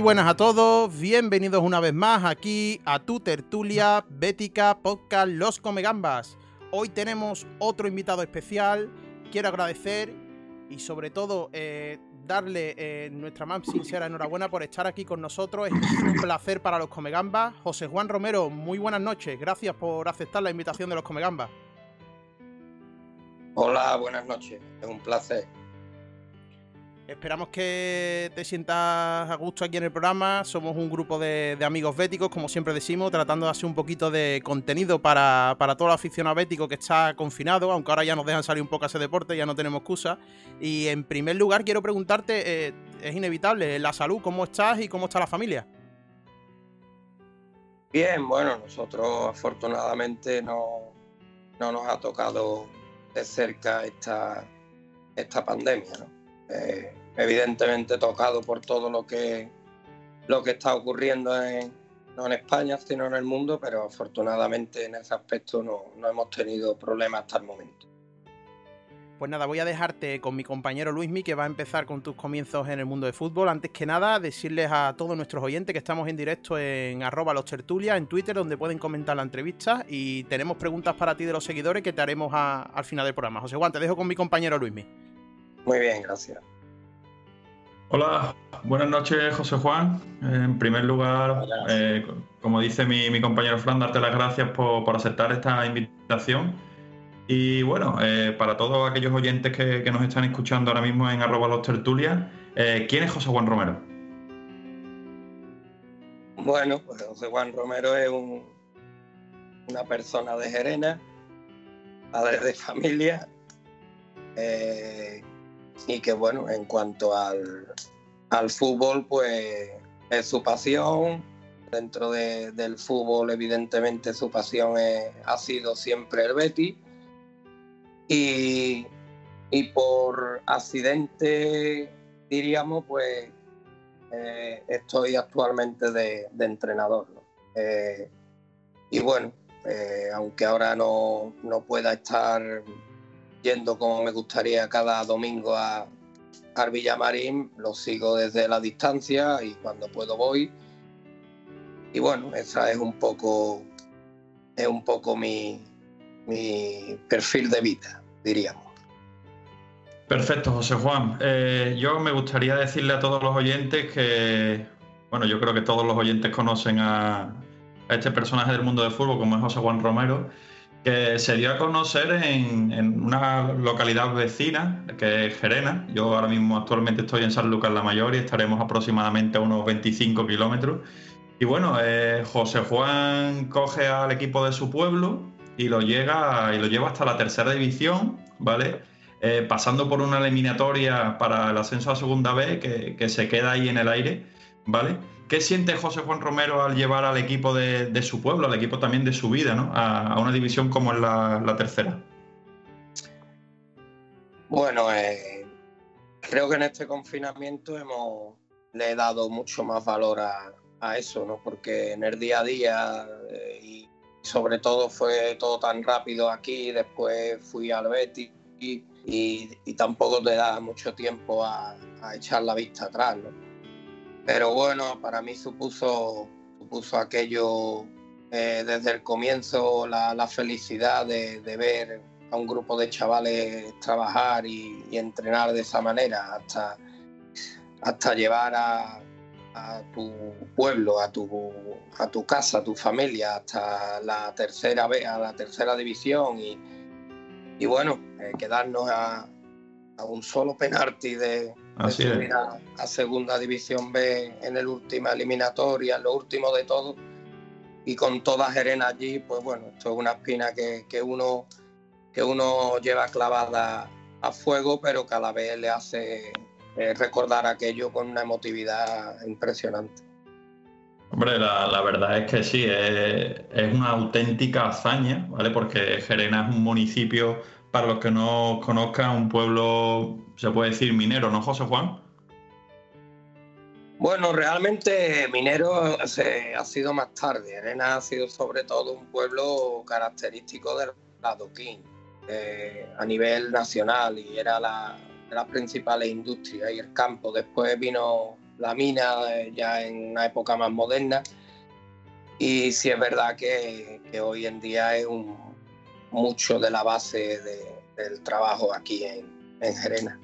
buenas a todos, bienvenidos una vez más aquí a tu tertulia Bética Podcast Los Comegambas. Hoy tenemos otro invitado especial, quiero agradecer y sobre todo eh, darle eh, nuestra más sincera enhorabuena por estar aquí con nosotros, es un placer para los Comegambas. José Juan Romero, muy buenas noches, gracias por aceptar la invitación de los Comegambas. Hola, buenas noches, es un placer. Esperamos que te sientas a gusto aquí en el programa. Somos un grupo de, amigos béticos, como siempre decimos, tratando de hacer un poquito de contenido para, para todo el aficionado bético que está confinado, aunque ahora ya nos dejan salir un poco a ese deporte, ya no tenemos excusa. Y en primer lugar, quiero preguntarte, eh, es inevitable, la salud, ¿cómo estás y cómo está la familia? Bien, bueno, nosotros afortunadamente no, no nos ha tocado de cerca esta, esta pandemia, ¿no? Eh, evidentemente tocado por todo lo que, lo que está ocurriendo no en España, sino en el mundo, pero afortunadamente en ese aspecto no, no hemos tenido problemas hasta el momento. Pues nada, voy a dejarte con mi compañero Luismi, que va a empezar con tus comienzos en el mundo de fútbol. Antes que nada, decirles a todos nuestros oyentes que estamos en directo en arroba los tertulias, en Twitter, donde pueden comentar la entrevista. Y tenemos preguntas para ti de los seguidores que te haremos al final del programa. José Juan, te dejo con mi compañero Luismi. Muy bien, gracias. Hola, buenas noches José Juan. En primer lugar, eh, como dice mi, compañero Fran, darte las gracias por, aceptar esta invitación. Y bueno, eh, para todos aquellos oyentes que, nos están escuchando ahora mismo en arroba los tertulias, eh, ¿quién es José Juan Romero? Bueno, pues José Juan Romero es una persona de Gerena, padre de familia, y que bueno, en cuanto al, fútbol, pues es su pasión. Dentro del fútbol, evidentemente, su pasión ha sido siempre el Betty. Y, por accidente, diríamos, pues eh, estoy actualmente de, entrenador. Eh, y bueno, eh, aunque ahora no, no pueda estar yendo como me gustaría cada domingo a, al Villamarín, lo sigo desde la distancia y cuando puedo voy. Y bueno, esa es un poco, es un poco mi, mi perfil de vida, diríamos. Perfecto, José Juan. Eh, yo me gustaría decirle a todos los oyentes que, bueno, yo creo que todos los oyentes conocen a, a este personaje del mundo del fútbol como es José Juan Romero que se dio a conocer en, una localidad vecina, que es Gerena. Yo ahora mismo actualmente estoy en San Lucas la Mayor y estaremos aproximadamente a unos 25 kilómetros. Y bueno, eh, José Juan coge al equipo de su pueblo y lo, llega, y lo lleva hasta la tercera división, ¿vale? Eh, pasando por una eliminatoria para el ascenso a segunda B que, que se queda ahí en el aire, ¿vale? ¿Qué siente José Juan Romero al llevar al equipo de, su pueblo, al equipo también de su vida, ¿no? a, una división como es la, tercera? Bueno, eh, creo que en este confinamiento hemos le he dado mucho más valor a, eso, ¿no? Porque en el día a día eh, y sobre todo fue todo tan rápido aquí, después fui al Betis y, tampoco te da mucho tiempo a, a echar la vista atrás, ¿no? Pero bueno, para mí supuso, supuso aquello eh, desde el comienzo la, felicidad de, ver a un grupo de chavales trabajar y, entrenar de esa manera hasta, hasta llevar a, tu pueblo, a tu, a tu casa, a tu familia, hasta la tercera a la tercera división y, y bueno, eh, quedarnos a, un solo penalti de, a, Segunda División B en el última eliminatoria, en lo último de todo. Y con toda Jerena allí, pues bueno, esto es una espina que, que, uno, que uno lleva clavada a fuego, pero cada vez le hace eh, recordar aquello con una emotividad impresionante. Hombre, la, verdad es que sí, es, es, una auténtica hazaña, ¿vale? Porque Gerena es un municipio para los que no conozcan, un pueblo, se puede decir minero, ¿no, José Juan? Bueno, realmente minero ha sido más tarde. Arena ha sido sobre todo un pueblo característico del adoquín eh, a nivel nacional y era la, de las principales y el campo. Después vino la mina eh, ya en una época más moderna. Y sí es verdad que, hoy en día es mucho de la base del trabajo aquí en, en Gerena.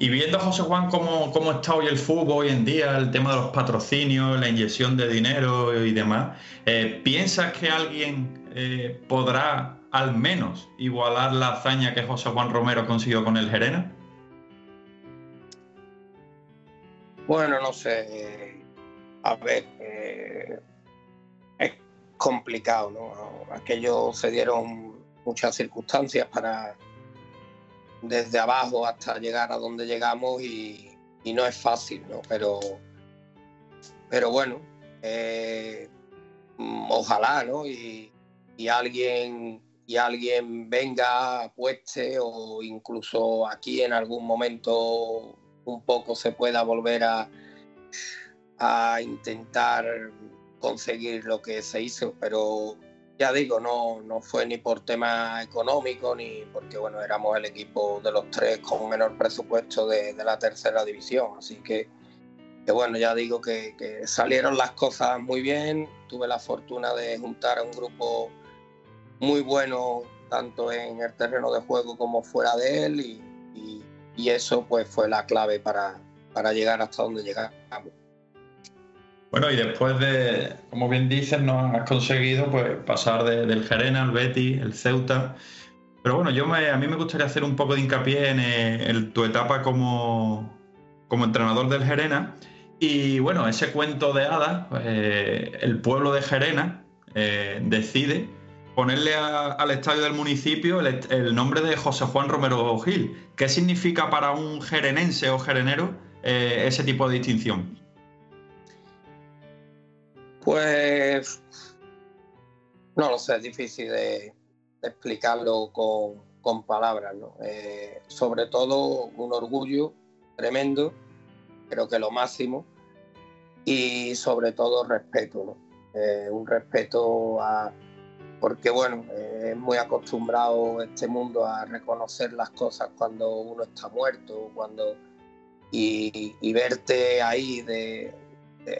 Y viendo, José Juan, cómo, cómo, está hoy el fútbol hoy en día, el tema de los patrocinios, la inyección de dinero y demás, eh, ¿piensas que alguien eh, podrá al menos igualar la hazaña que José Juan Romero consiguió con el Gerena? Bueno, no sé. A ver, eh, es complicado, ¿no? Aquello se dieron muchas circunstancias para desde abajo hasta llegar a donde llegamos y, no es fácil, ¿no? Pero, pero bueno, eh, ojalá, ¿no? Y, alguien y alguien venga, apueste o incluso aquí en algún momento un poco se pueda volver a, a intentar conseguir lo que se hizo, pero ya digo, no, no fue ni por tema económico ni porque bueno, éramos el equipo de los tres con menor presupuesto de, la tercera división. Así que, que bueno, ya digo que, salieron las cosas muy bien. Tuve la fortuna de juntar a un grupo muy bueno, tanto en el terreno de juego como fuera de él, y, y, eso pues fue la clave para, para llegar hasta donde llegamos. Bueno, y después de, como bien dices, nos has conseguido pues, pasar del Gerena al Betis, el Ceuta. Pero bueno, yo a mí me gustaría hacer un poco de hincapié en, eh, tu etapa como, entrenador del Gerena. Y bueno, ese cuento de hadas, eh, el pueblo de Gerena eh, decide ponerle al estadio del municipio el, el, nombre de José Juan Romero Gil. ¿Qué significa para un gerenense o gerenero ese tipo de distinción? Pues no lo sé, es difícil de, explicarlo con, palabras, ¿no? Eh, sobre todo un orgullo tremendo, creo que lo máximo, y sobre todo respeto, ¿no? Eh, un respeto a, porque bueno, eh, es muy acostumbrado este mundo a reconocer las cosas cuando uno está muerto, cuando y, verte ahí de,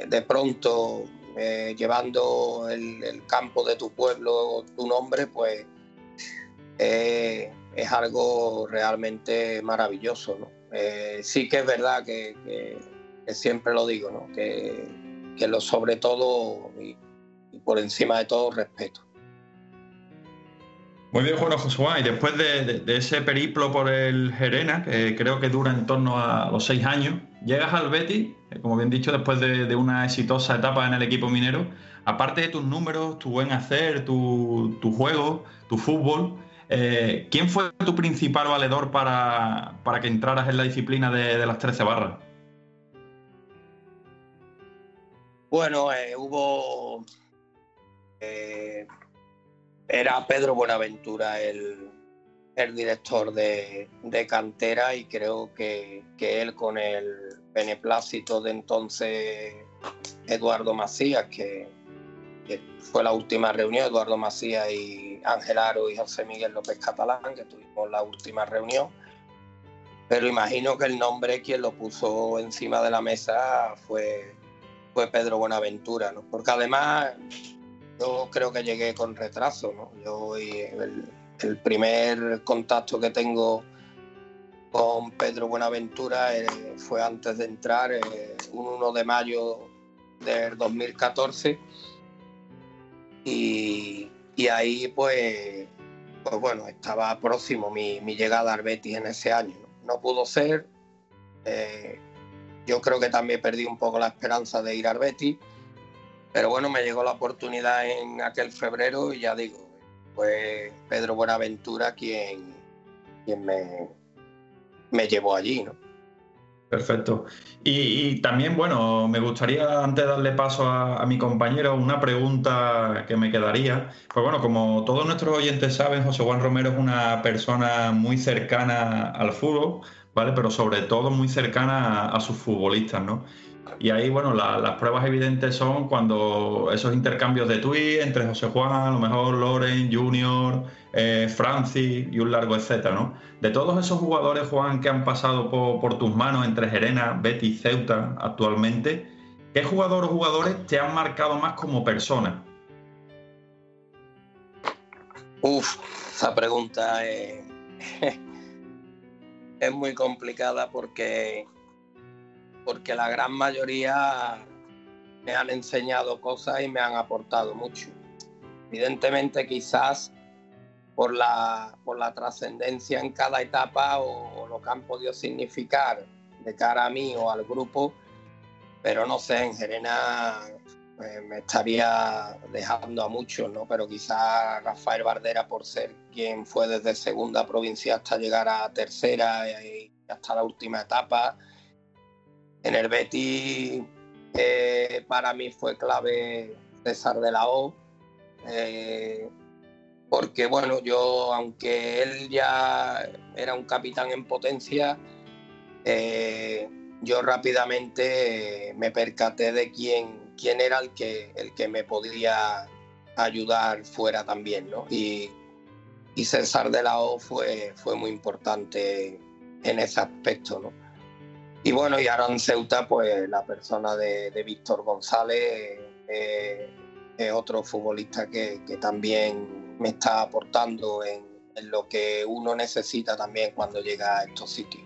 de pronto eh, llevando el, campo de tu pueblo, tu nombre, pues eh, es algo realmente maravilloso. Eh, sí que es verdad que, siempre lo digo, que, lo sobre todo y, por encima de todo respeto. Muy bien, Juan Josué. Y después de, ese periplo por el Gerena, que creo que dura en torno a los seis años, llegas al Betis, como bien dicho, después de, una exitosa etapa en el equipo minero. Aparte de tus números, tu buen hacer, tu, juego, tu fútbol, eh, ¿quién fue tu principal valedor para, que entraras en la disciplina de, las 13 barras? Bueno, eh, hubo eh, era Pedro Buenaventura el, director de, cantera y creo que, él con el beneplácito de entonces Eduardo Macías, que, fue la última reunión, Eduardo Macías y Ángel Aro y José Miguel López Catalán, que tuvimos la última reunión. Pero imagino que el nombre quien lo puso encima de la mesa fue, fue Pedro Buenaventura, ¿no? porque además yo creo que llegué con retraso, ¿no? Yo el, primer contacto que tengo con Pedro Buenaventura eh, fue antes de entrar, eh, un 1 de mayo del 2014. Y, ahí pues, pues bueno, estaba próximo mi, llegada al Betis en ese año. No, pudo ser. Eh, yo creo que también perdí un poco la esperanza de ir al Betis pero bueno, me llegó la oportunidad en aquel febrero y ya digo, fue Pedro Buenaventura quien, quien me, me llevó allí, ¿no? Perfecto. Y, también, bueno, me gustaría, antes de darle paso a, mi compañero, una pregunta que me quedaría. Pues bueno, como todos nuestros oyentes saben, José Juan Romero es una persona muy cercana al fútbol, ¿vale? Pero sobre todo muy cercana a, a sus futbolistas, ¿no? Y ahí, bueno, las pruebas evidentes son cuando esos intercambios de tweets entre José Juan, a lo mejor Loren, Junior, eh, Francis y un largo etcétera, ¿no? De todos esos jugadores, Juan, que han pasado por, tus manos entre Gerena, Betty Ceuta actualmente, ¿qué jugador o jugadores te han marcado más como persona? Uf, esa pregunta es, es muy complicada porque porque la gran mayoría me han enseñado cosas y me han aportado mucho. Evidentemente quizás por la, por la trascendencia en cada etapa o, lo que han podido significar de cara a mí o al grupo, pero no sé, en Gerena eh, me estaría dejando a muchos, ¿no? Pero quizás Rafael Bardera por ser quien fue desde segunda provincia hasta llegar a tercera y hasta la última etapa, en el Betis eh, para mí fue clave César de la O, eh, porque bueno, yo aunque él ya era un capitán en potencia, eh, yo rápidamente me percaté de quién, quién era el que, el que me podía ayudar fuera también, ¿no? Y, y César de la O fue, fue muy importante en ese aspecto, ¿no? Y bueno, y ahora en Ceuta, pues la persona de, Víctor González eh, es otro futbolista que, también me está aportando en, lo que uno necesita también cuando llega a estos sitios.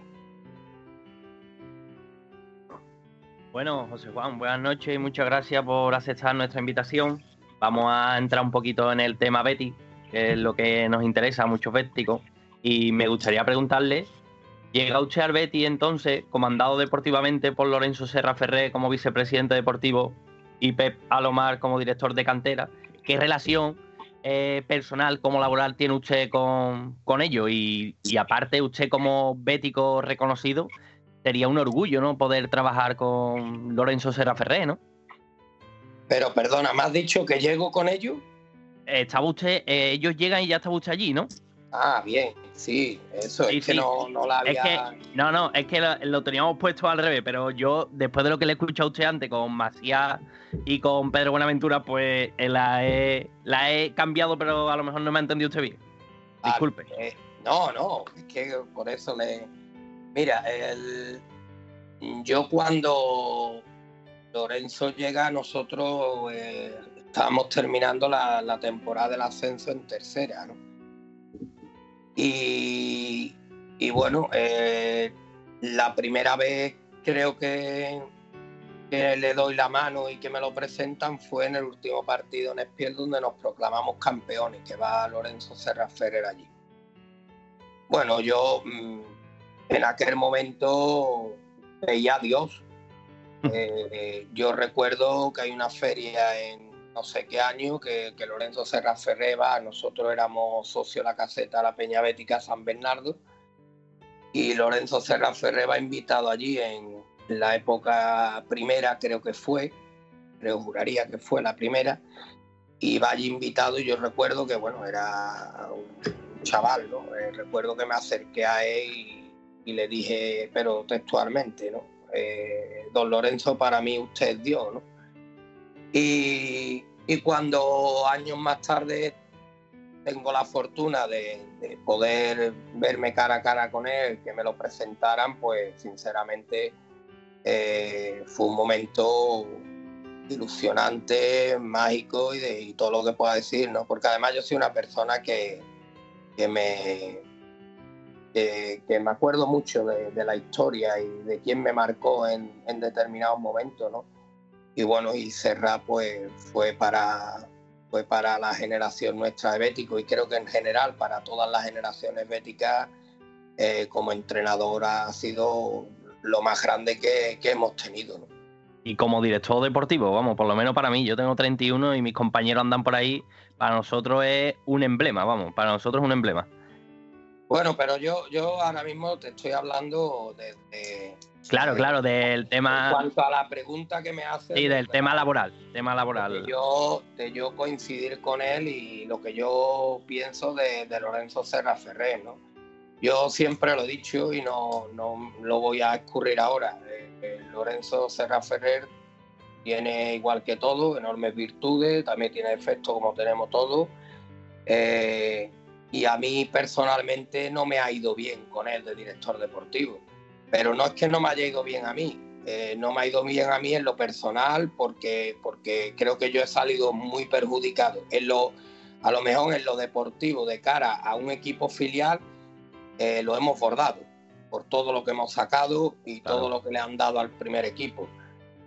Bueno, José Juan, buenas noches y muchas gracias por aceptar nuestra invitación. Vamos a entrar un poquito en el tema Betty, que es lo que nos interesa a muchos. Y me gustaría preguntarle Llega usted al Betty entonces, comandado deportivamente por Lorenzo Serra Ferré como vicepresidente deportivo y Pep Alomar como director de cantera. ¿Qué relación eh, personal como laboral tiene usted con, con ellos? Y, aparte, usted como bético reconocido, sería un orgullo, ¿no? Poder trabajar con Lorenzo Serra Ferré, ¿no? Pero perdona, ¿me has dicho que llego con ellos? estaba usted, eh, ellos llegan y ya estaba usted allí, ¿no? Ah, bien, sí, eso es que no, no, la había. no, no, es que lo, teníamos puesto al revés, pero yo, después de lo que le he escuchado a usted antes con Macías y con Pedro Buenaventura, pues eh, la he, la he cambiado, pero a lo mejor no me ha entendido usted bien. Ah, Disculpe. Eh, no, no, es que por eso le. Mira, el... yo cuando Lorenzo llega, nosotros eh, estábamos terminando la, la temporada del ascenso en tercera, ¿no? Y, bueno, eh, la primera vez creo que, le doy la mano y que me lo presentan fue en el último partido en Espiel donde nos proclamamos campeones, que va Lorenzo Serra Ferrer allí. Bueno, yo mm, en aquel momento veía a Dios. Eh, yo recuerdo que hay una feria en, no sé qué año que, Lorenzo Serra Ferreba, nosotros éramos socios de la caseta La Peña Bética San Bernardo y Lorenzo Serra Ferreba invitado allí en la época primera, creo que fue, creo juraría que fue la primera, y va allí invitado y yo recuerdo que bueno, era un chaval, ¿no? Eh, recuerdo que me acerqué a él y, le dije, pero textualmente, ¿no? Eh, don Lorenzo, para mí usted es Dios, ¿no? Y, cuando años más tarde tengo la fortuna de, poder verme cara a cara con él, que me lo presentaran, pues sinceramente eh, fue un momento ilusionante, mágico y, de, todo lo que pueda decir, ¿no? Porque además yo soy una persona que, me que, me acuerdo mucho de, la historia y de quién me marcó en, en determinados momentos, ¿no? Y bueno, y Serra pues fue para, fue para la generación nuestra de Bético y creo que en general para todas las generaciones béticas eh, como entrenador ha sido lo más grande que, hemos tenido. Y como director deportivo, vamos, por lo menos para mí, yo tengo 31 y mis compañeros andan por ahí, para nosotros es un emblema, vamos, para nosotros es un emblema. Bueno, pero yo, yo ahora mismo te estoy hablando desde Claro, claro, del tema. En cuanto a la pregunta que me hace. Sí, del tema laboral. Tema laboral. De yo, de yo coincidir con él y lo que yo pienso de, Lorenzo Serra Ferrer, ¿no? Yo siempre lo he dicho y no, no lo voy a escurrir ahora. Eh, eh, Lorenzo Serra Ferrer tiene, igual que todo, enormes virtudes, también tiene efectos como tenemos todos. Eh, y a mí personalmente no me ha ido bien con él de director deportivo. Pero no es que no me haya ido bien a mí, eh, no me ha ido bien a mí en lo personal porque, porque creo que yo he salido muy perjudicado. En lo, a lo mejor en lo deportivo, de cara a un equipo filial, eh, lo hemos bordado por todo lo que hemos sacado y todo lo que le han dado al primer equipo.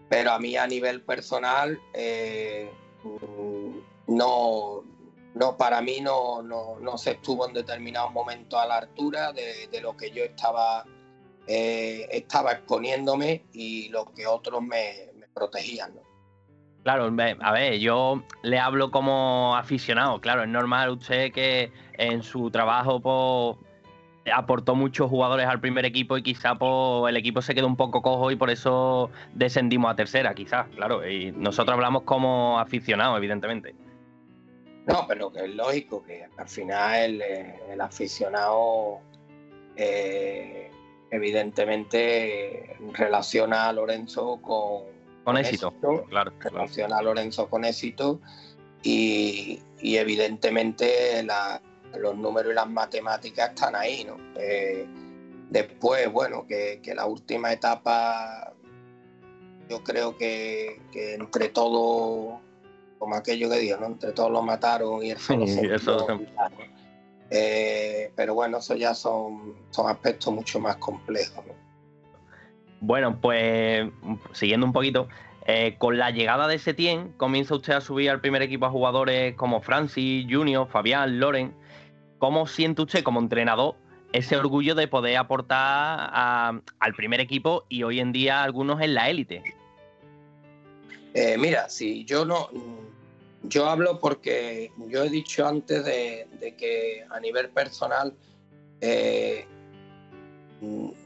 Pero a mí a nivel personal, eh, no, no, para mí no, no, se estuvo en determinados momentos a la altura de, lo que yo estaba, eh, estaba exponiéndome y lo que otros me, protegían. Claro, a ver, yo le hablo como aficionado, claro, es normal usted que en su trabajo pues, aportó muchos jugadores al primer equipo y quizá pues, el equipo se quedó un poco cojo y por eso descendimos a tercera, quizás, claro, y nosotros hablamos como aficionados, evidentemente. No, pero que es lógico que al final el, aficionado eh, evidentemente relaciona a Lorenzo con, con, éxito, claro. Relaciona a Lorenzo con éxito y, evidentemente los números y las matemáticas están ahí, ¿no? Eh, después, bueno, que, la última etapa yo creo que, que entre todos como aquello que digo, ¿no? Entre todos lo mataron y el eh, pero bueno, eso ya son, son aspectos mucho más complejos. Bueno, pues siguiendo un poquito, eh, con la llegada de Setien, comienza usted a subir al primer equipo a jugadores como Francis, Junior, Fabián, Loren. ¿Cómo siente usted como entrenador ese orgullo de poder aportar al primer equipo y hoy en día algunos en la élite? Eh, mira, si yo no, yo hablo porque yo he dicho antes de, que a nivel personal eh,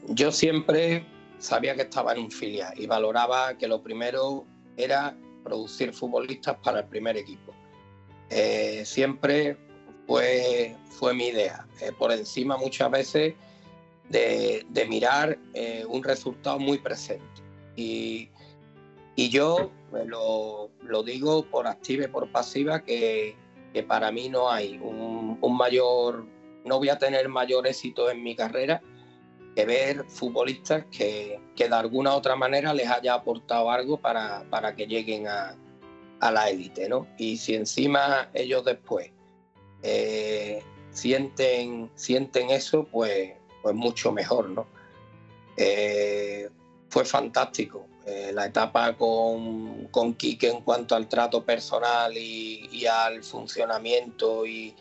yo siempre sabía que estaba en un filial y valoraba que lo primero era producir futbolistas para el primer equipo. Eh, siempre fue, fue mi idea, por encima muchas veces de, de mirar un resultado muy presente. Y, y yo lo, lo, digo por activa y por pasiva que, que para mí no hay un, un, mayor, no voy a tener mayor éxito en mi carrera que ver futbolistas que, que de alguna u otra manera les haya aportado algo para, para que lleguen a, a la élite, ¿no? Y si encima ellos después eh, sienten, sienten eso, pues, pues mucho mejor, ¿no? Eh, fue fantástico. Eh, la etapa con, con Quique en cuanto al trato personal y, al funcionamiento y,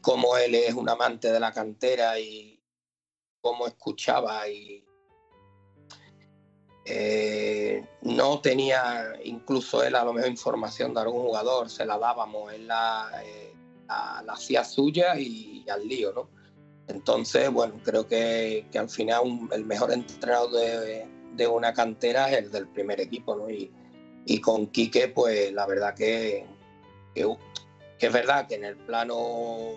cómo él es un amante de la cantera y cómo escuchaba y eh, no tenía incluso él a lo mejor información de algún jugador, se la dábamos, él la, eh, hacía suya y, al lío, ¿no? Entonces, bueno, creo que, que al final el mejor entrenador de, de una cantera es el del primer equipo, ¿no? Y, y con Quique, pues la verdad que, que, es verdad que en el plano,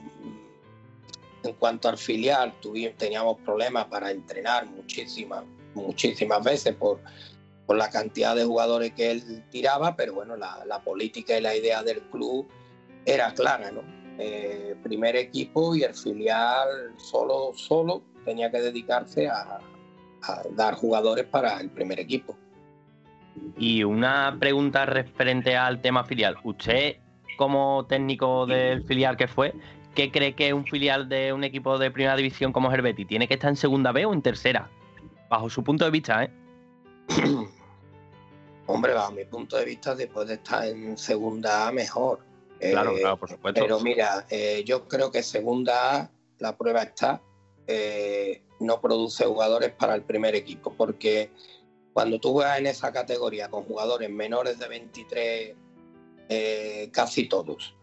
en cuanto al filial, tuvimos, teníamos problemas para entrenar muchísimas, muchísimas veces por, por la cantidad de jugadores que él tiraba, pero bueno, la, la política y la idea del club era clara, ¿no? Eh, primer equipo y el filial solo, solo tenía que dedicarse a, dar jugadores para el primer equipo. Y una pregunta referente al tema filial. Usted, como técnico del filial que fue, ¿qué cree que un filial de un equipo de primera división como Herbeti tiene que estar en segunda B o en tercera? Bajo su punto de vista, ¿eh? Hombre, bajo mi punto de vista, después de estar en segunda A, mejor. Claro, eh, claro, por supuesto. Pero mira, eh, yo creo que segunda A, la prueba está. Eh, no produce jugadores para el primer equipo, porque cuando tú juegas en esa categoría con jugadores menores de 23, eh, casi todos,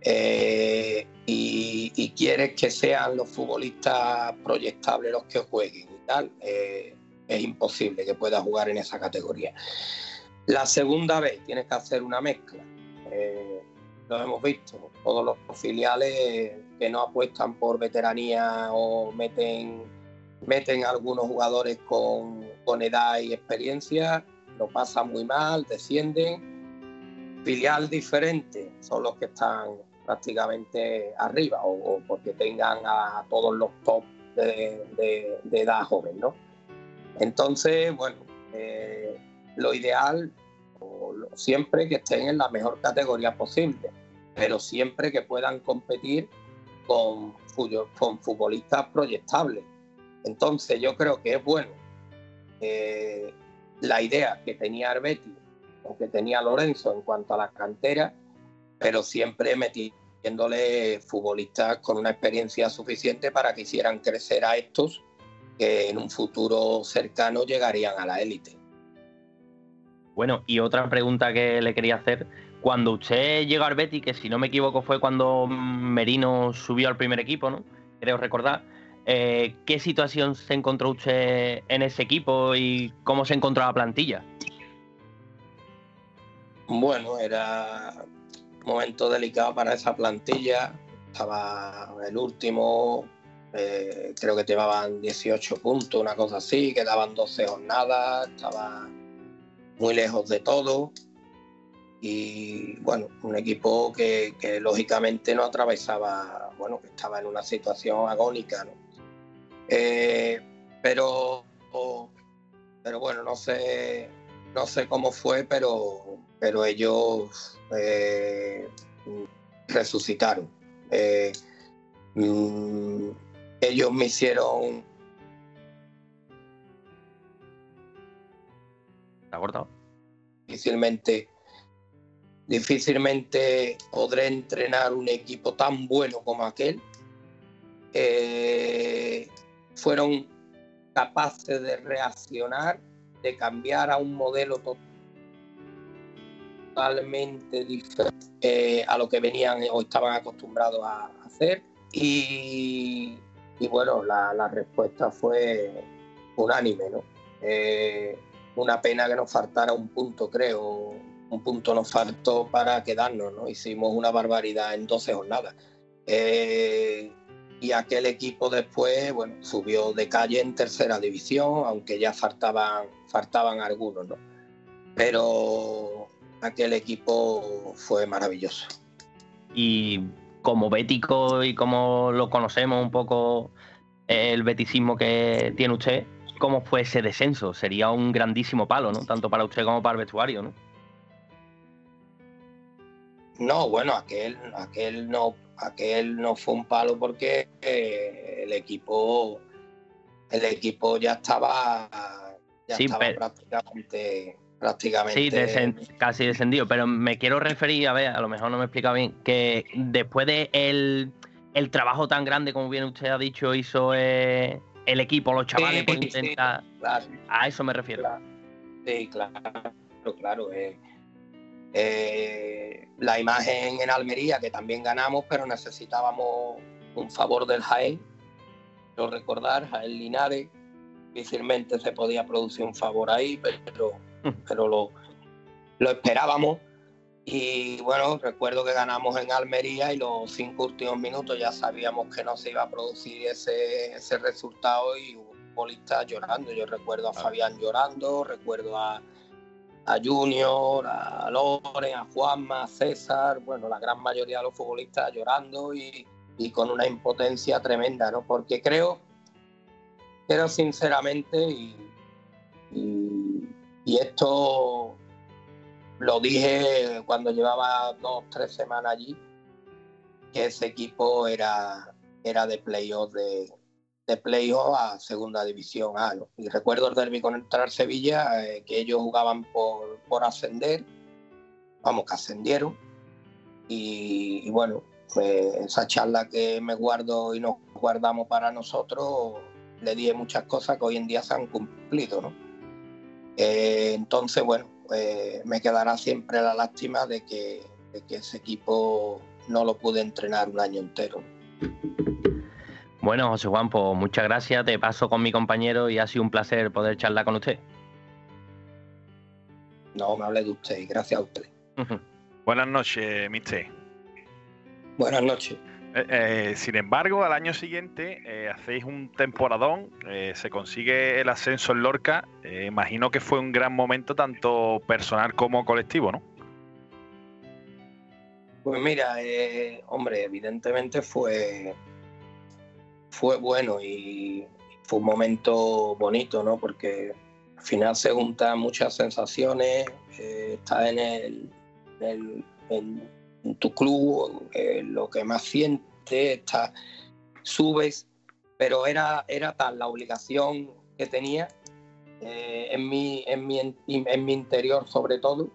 eh, y, quieres que sean los futbolistas proyectables los que jueguen y tal, es imposible que puedas jugar en esa categoría. La segunda vez tienes que hacer una mezcla. Lo hemos visto, todos los filiales que no apuestan por veteranía o meten meten algunos jugadores con, con edad y experiencia lo pasan muy mal, descienden. Filial diferente son los que están prácticamente arriba o, porque tengan a, todos los top de, edad joven, ¿no? Entonces, bueno, eh, lo ideal siempre que estén en la mejor categoría posible, pero siempre que puedan competir con, con futbolistas proyectables. Entonces yo creo que es bueno eh, la idea que tenía Arbeti o que tenía Lorenzo en cuanto a la cantera, pero siempre metiéndole futbolistas con una experiencia suficiente para que hicieran crecer a estos que en un futuro cercano llegarían a la élite. Bueno, y otra pregunta que le quería hacer. Cuando usted llegó al Betis, que si no me equivoco fue cuando Merino subió al primer equipo, ¿no? Creo recordar. Eh, ¿Qué situación se encontró usted en ese equipo y cómo se encontró la plantilla? Bueno, era un momento delicado para esa plantilla. Estaba el último, eh, creo que llevaban 18 puntos, una cosa así, quedaban 12 jornadas, estaba muy lejos de todo y bueno, un equipo que, lógicamente no atravesaba, bueno, que estaba en una situación agónica, ¿no? Eh, pero, pero bueno, no sé, no sé cómo fue, pero, pero ellos eh, resucitaron. Eh, mm, ellos me hicieron ¿Está cortado? Difícilmente, difícilmente podré entrenar un equipo tan bueno como aquel. Fueron capaces de reaccionar, de cambiar a un modelo totalmente diferente eh, a lo que venían o estaban acostumbrados a hacer. Y, bueno, la, respuesta fue unánime, ¿no? Eh, una pena que nos faltara un punto, creo. Un punto nos faltó para quedarnos, ¿no? Hicimos una barbaridad en 12 jornadas. Eh, y aquel equipo después, bueno, subió de calle en tercera división, aunque ya faltaban, faltaban algunos, ¿no? Pero aquel equipo fue maravilloso. Y como bético y como lo conocemos un poco el beticismo que tiene usted, cómo fue ese descenso. Sería un grandísimo palo, ¿no? Tanto para usted como para el vestuario, ¿no? No, bueno, aquel, aquel no, aquel no fue un palo porque eh, el equipo, el equipo ya estaba, ya estaba prácticamente, prácticamente. Sí, casi descendido. Pero me quiero referir, a ver, a lo mejor no me explica bien, que después de el, trabajo tan grande como bien usted ha dicho hizo eh, el equipo, los chavales, por intentar. A eso me refiero. Sí, claro, claro. Eh, eh, la imagen en Almería, que también ganamos, pero necesitábamos un favor del Jaén. Quiero recordar, Jaén Linares, difícilmente se podía producir un favor ahí, pero, pero lo, lo esperábamos y bueno, recuerdo que ganamos en Almería y los cinco últimos minutos ya sabíamos que no se iba a producir ese, ese resultado y hubo futbolistas llorando. Yo recuerdo a Fabián llorando, recuerdo a, a Junior, a Loren, a Juanma, a César, bueno, la gran mayoría de los futbolistas llorando y, y con una impotencia tremenda, ¿no? Porque creo, creo sinceramente y, y, y esto lo dije cuando llevaba dos, tres semanas allí, que ese equipo era, era de playoff de, de playoff a segunda división A. Y recuerdo el derby contra el Sevilla, eh, que ellos jugaban por, por ascender, vamos, que ascendieron. Y, bueno, pues esa charla que me guardo y nos guardamos para nosotros, le dije muchas cosas que hoy en día se han cumplido, ¿no? Eh, entonces, bueno, pues me quedará siempre la lástima de que, ese equipo no lo pude entrenar un año entero. Bueno, José Juan, pues muchas gracias. Te paso con mi compañero y ha sido un placer poder charlar con usted. No, me hable de usted, gracias a usted. Buenas noches, mister. Buenas noches. Eh, eh, sin embargo, al año siguiente eh, hacéis un temporadón, se consigue el ascenso en Lorca. imagino que fue un gran momento tanto personal como colectivo, ¿no? Pues mira, hombre, evidentemente fue, fue bueno y fue un momento bonito, ¿no? Porque al final se juntan muchas sensaciones, estás en el, tu club, lo que más sientes está, subes, pero era, era tal la obligación que tenía eh, en, mi, en, mi, en, mi, interior sobre todo,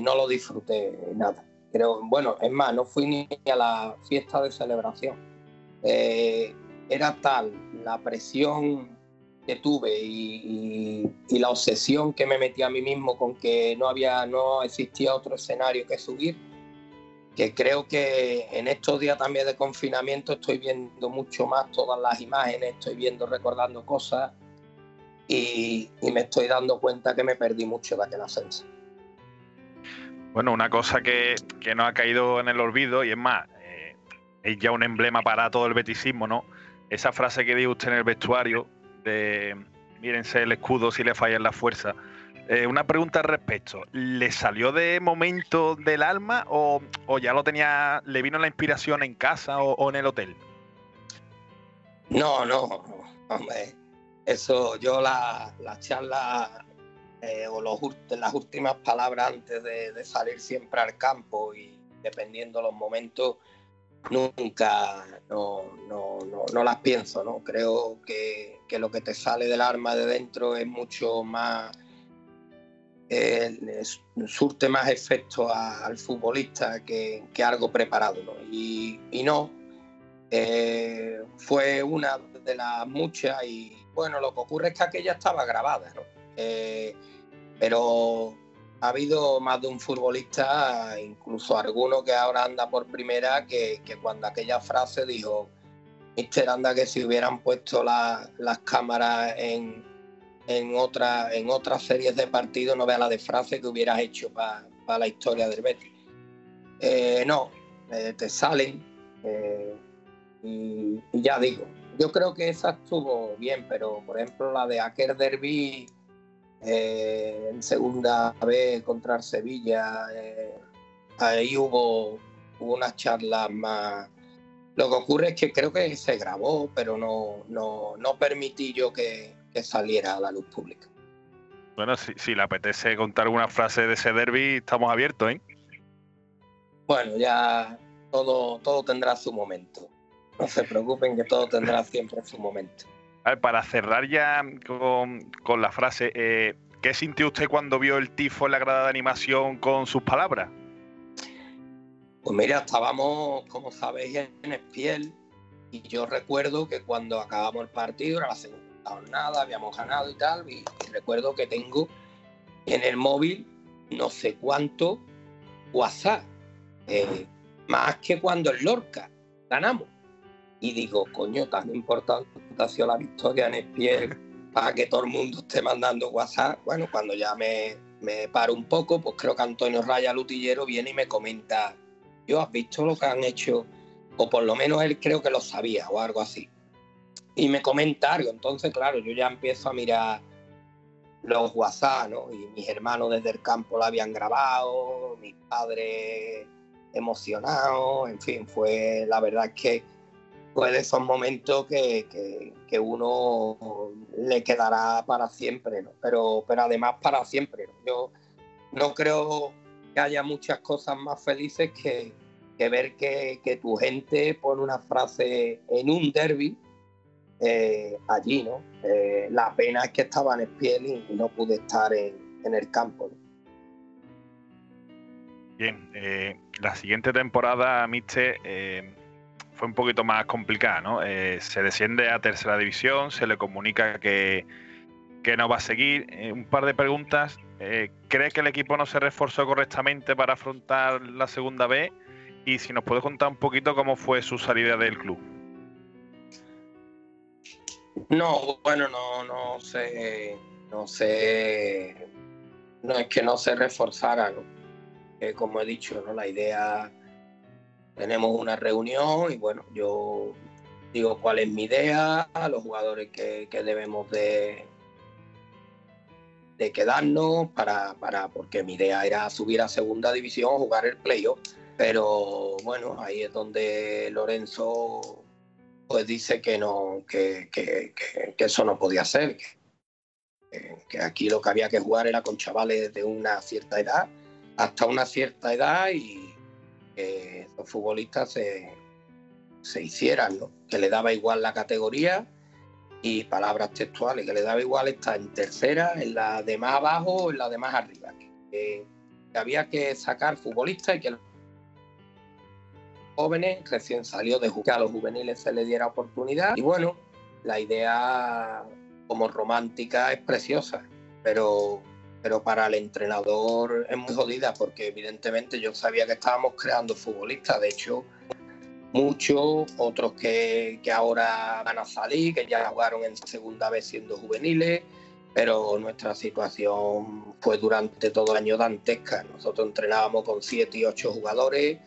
no lo disfruté nada. Pero bueno, es más, no fui ni a la fiesta de celebración. Eh, era tal la presión que tuve y, y, la obsesión que me metí a mí mismo con que no había, no existía otro escenario que subir, que creo que en estos días también de confinamiento estoy viendo mucho más todas las imágenes, estoy viendo, recordando cosas y, me estoy dando cuenta que me perdí mucho de aquel ascenso. Bueno, una cosa que, no ha caído en el olvido y es más, eh, es ya un emblema para todo el beticismo, ¿no? Esa frase que dijo usted en el vestuario de mírense el escudo si le falla la fuerza eh, una pregunta al respecto. ¿Le salió de momento del alma o, ya lo tenía, le vino la inspiración en casa o, en el hotel? No, no, hombre. Eso, yo la, la charla eh, o las últimas palabras antes de, salir siempre al campo y dependiendo los momentos, nunca no, no, no, las pienso, ¿no? Creo que, lo que te sale del alma de dentro es mucho más eh, surte más efecto al futbolista que, algo preparado. Y, no, eh, fue una de las muchas y bueno, lo que ocurre es que aquella estaba grabada, eh, pero ha habido más de un futbolista, incluso alguno que ahora anda por primera, que, cuando aquella frase dijo, Mister, anda que si hubieran puesto las cámaras en, en, otra, en otras series de partidos, no vea la de frase que hubieras hecho para la historia del Betis. Eh, no, eh, te salen eh, y, ya digo, yo creo que esa estuvo bien, pero por ejemplo la de Aker Derby en segunda vez contra el Sevilla, ahí hubo, hubo unas charlas más... Lo que ocurre es que creo que se grabó, pero no, no, no permití yo que, que saliera a la luz pública. Bueno, si, le apetece contar alguna frase de ese derby, estamos abiertos, ¿eh? Bueno, ya todo, todo tendrá su momento. No se preocupen que todo tendrá siempre su momento. A ver, para cerrar ya con, la frase, eh, ¿qué sintió usted cuando vio el tifo en la grada de animación con sus palabras? Pues mira, estábamos, como sabéis, en Espiel y yo recuerdo que cuando acabamos el partido, era la segunda nada, habíamos ganado y tal. Y, recuerdo que tengo en el móvil no sé cuánto WhatsApp, eh, más que cuando en Lorca ganamos. Y digo, coño, tan importante ha sido la victoria en Espiel para que todo el mundo esté mandando WhatsApp. Bueno, cuando ya me, me paro un poco, pues creo que Antonio Raya Lutillero viene y me comenta, yo has visto lo que han hecho, o por lo menos él creo que lo sabía o algo así y me comentario. Entonces, claro, yo ya empiezo a mirar los WhatsApp, ¿no? Y mis hermanos desde el campo lo habían grabado, mis padres emocionados, en fin, fue la verdad que fue de esos momentos que, que, uno le quedará para siempre, ¿no? Pero, pero además para siempre. Yo no creo que haya muchas cosas más felices que, que ver que, que tu gente pone una frase en un derby eh, allí, ¿no? Eh, la pena es que estaba en el piel y no pude estar en, el campo. Bien, eh, la siguiente temporada, Mister, fue un poquito más complicada, ¿no? se desciende a tercera división, se le comunica que, que no va a seguir. un par de preguntas. ¿Cree que el equipo no se reforzó correctamente para afrontar la segunda B? Y si nos puede contar un poquito cómo fue su salida del club. No, bueno, no, no sé, no sé, no es que no se reforzara, como he dicho, ¿no? La idea tenemos una reunión y bueno, yo digo cuál es mi idea, los jugadores que, debemos de, de quedarnos para, para, porque mi idea era subir a segunda división, jugar el playoff. Pero bueno, ahí es donde Lorenzo pues dice que no, que, que, que, eso no podía ser, que, aquí lo que había que jugar era con chavales de una cierta edad, hasta una cierta edad y que los futbolistas se, se hicieran, ¿no? que le daba igual la categoría y palabras textuales, que le daba igual estar en tercera, en la de más abajo en la de más arriba, que, había que sacar futbolistas y que jóvenes recién salió de jugar a los juveniles se le diera oportunidad y bueno, la idea como romántica es preciosa, pero pero para el entrenador es muy jodida porque evidentemente yo sabía que estábamos creando futbolistas, de hecho muchos, otros que, ahora van a salir, que ya jugaron en segunda vez siendo juveniles, pero nuestra situación fue durante todo el año dantesca. Nosotros entrenábamos con siete y ocho jugadores,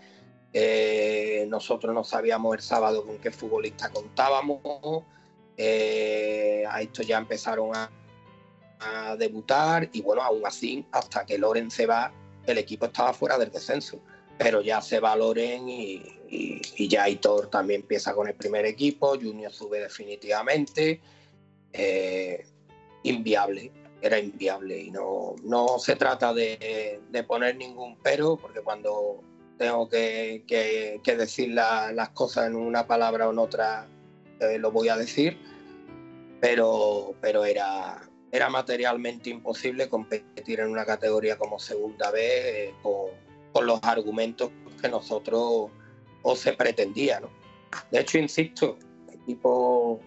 eh, nosotros no sabíamos el sábado con qué futbolista contábamos, eh, a esto ya empezaron a, debutar y bueno, aún así, hasta que Loren se va, el equipo estaba fuera del descenso pero ya se valoren y, y, ya Aitor también empieza con el primer equipo, Junior sube definitivamente. Eh, inviable, era inviable y no, no se trata de, poner ningún pero, porque cuando tengo que, decir las cosas en una palabra o en otra, eh, lo voy a decir, pero, pero era, era materialmente imposible competir en una categoría como segunda B eh, con con los argumentos que nosotros o se pretendía. ¿no? De hecho, insisto, el equipo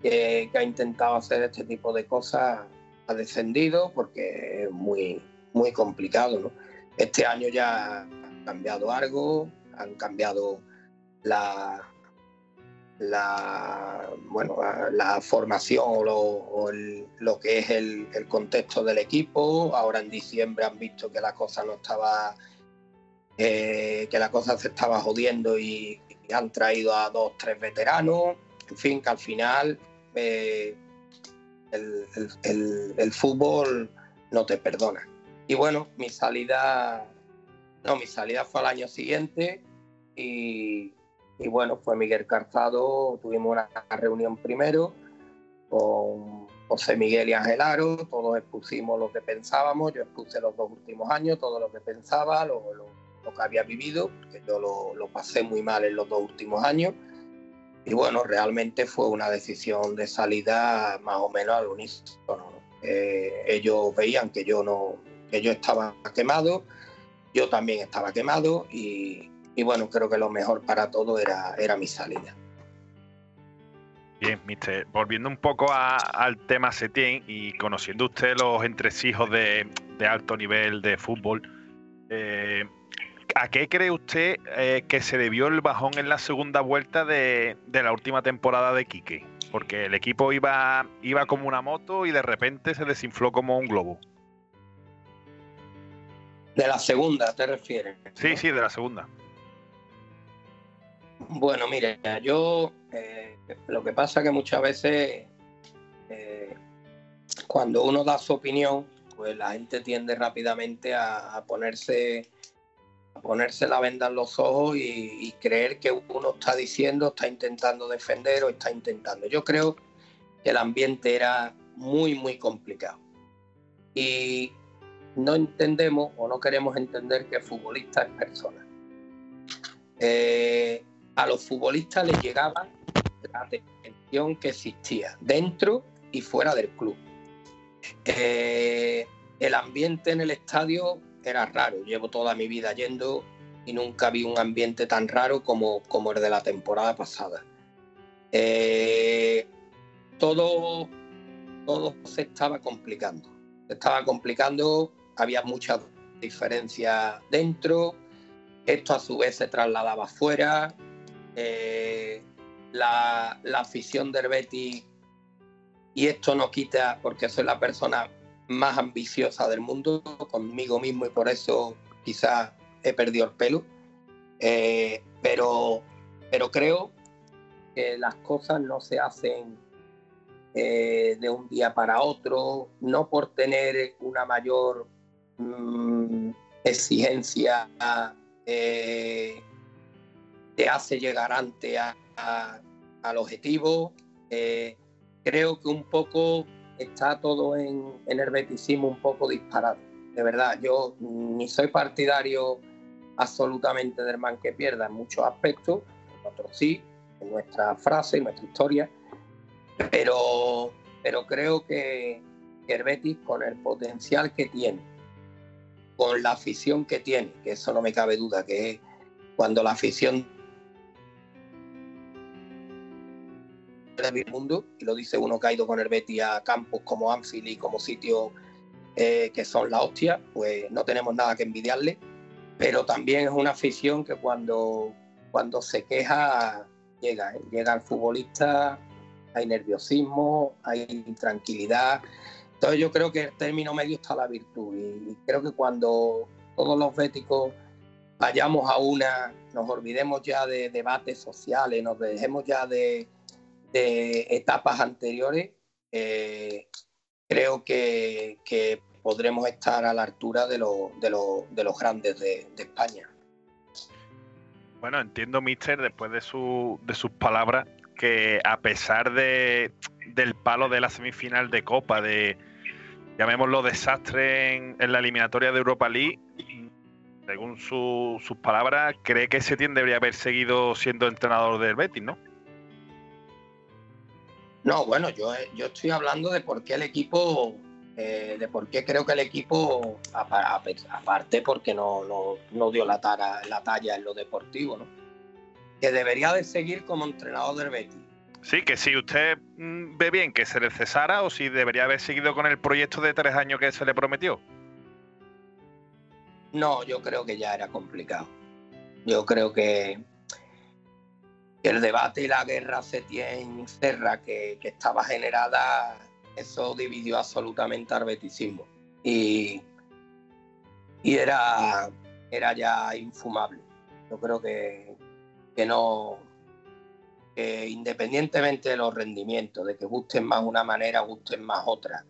que, ha intentado hacer este tipo de cosas ha descendido porque es muy, muy complicado. ¿no? Este año ya cambiado algo, han cambiado la, la, bueno, la formación o, lo, que es el, el, contexto del equipo. Ahora en diciembre han visto que la cosa no estaba eh, que la cosa se estaba jodiendo y, han traído a dos, tres veteranos, en fin, que al final eh, el, fútbol no te perdona. Y bueno, mi salida, no, mi salida fue al año siguiente y, bueno, fue Miguel Calzado, tuvimos una reunión primero con José Miguel y Ángel Aro, todos expusimos lo que pensábamos, yo expuse los dos últimos años, todo lo que pensaba, lo, lo que había vivido, que yo lo, pasé muy mal en los dos últimos años. Y bueno, realmente fue una decisión de salida más o menos al unísono. Eh, ellos veían que yo no, que yo estaba quemado, yo también estaba quemado y, bueno, creo que lo mejor para todo era, era mi salida. Bien, mister, volviendo un poco al tema Setién y conociendo usted los entresijos de, de alto nivel de fútbol, eh, ¿A qué cree usted eh, que se debió el bajón en la segunda vuelta de, la última temporada de Quique? Porque el equipo iba, iba como una moto y de repente se desinfló como un globo. ¿De la segunda te refieres? Sí, sí, de la segunda. Bueno, mire, yo eh, lo que pasa es que muchas veces eh, cuando uno da su opinión, pues la gente tiende rápidamente a ponerse ponerse la venda en los ojos y, creer que uno está diciendo, está intentando defender o está intentando. Yo creo que el ambiente era muy, muy complicado. Y no entendemos o no queremos entender que futbolista es persona. Eh, a los futbolistas les llegaba la tensión que existía dentro y fuera del club. Eh, el ambiente en el estadio era raro. Llevo toda mi vida yendo y nunca vi un ambiente tan raro como, como el de la temporada pasada. Eh, todo, todo se estaba complicando. Se estaba complicando, había muchas diferencias dentro, esto a su vez se trasladaba afuera. Eh, la, la, afición del Betis, y esto no quita, porque soy la persona más ambiciosa del mundo conmigo mismo y por eso quizás he perdido el pelo. Eh, pero, pero creo que las cosas no se hacen eh, de un día para otro, no por tener una mayor mm, exigencia eh, te hace llegar antes al objetivo. Eh, creo que un poco está todo en, en el beticismo un poco disparado. De verdad, yo ni soy partidario absolutamente del man que pierda en muchos aspectos, en otros sí, en nuestra frase, en nuestra historia, pero, pero creo que, que con el potencial que tiene, con la afición que tiene, que eso no me cabe duda, que es cuando la afición del mundo, y lo dice uno que ha ido con el Betis a campos como Anfield y como sitios eh, que son la hostia, pues no tenemos nada que envidiarle, pero también es una afición que cuando, cuando se queja llega, ¿eh? llega al futbolista, hay nerviosismo, hay intranquilidad, entonces yo creo que el término medio está la virtud y, creo que cuando todos los béticos vayamos a una, nos olvidemos ya de debates sociales, nos dejemos ya de, etapas anteriores, eh, creo que, podremos estar a la altura de, los grandes de, España. Bueno, entiendo, Mister, después de, de sus palabras, que a pesar de, del palo de la semifinal de Copa, de llamémoslo desastre en, la eliminatoria de Europa League, según sus palabras, cree que Setién debería haber seguido siendo entrenador del Betis, ¿no? No, bueno, yo, yo estoy hablando de por qué el equipo, eh, de por qué creo que el equipo, aparte porque no, dio la, la talla en lo deportivo, ¿no? que debería de seguir como entrenador del Betis. Sí, que si usted mm, ve bien que se le cesara o si debería haber seguido con el proyecto de tres años que se le prometió. No, yo creo que ya era complicado. Yo creo que el debate y la guerra se tiene Serra que, que estaba generada, eso dividió absolutamente al beticismo. Y, y era, era ya infumable. Yo creo que, que no, independientemente de los rendimientos, de que gusten más una manera, gusten más otra,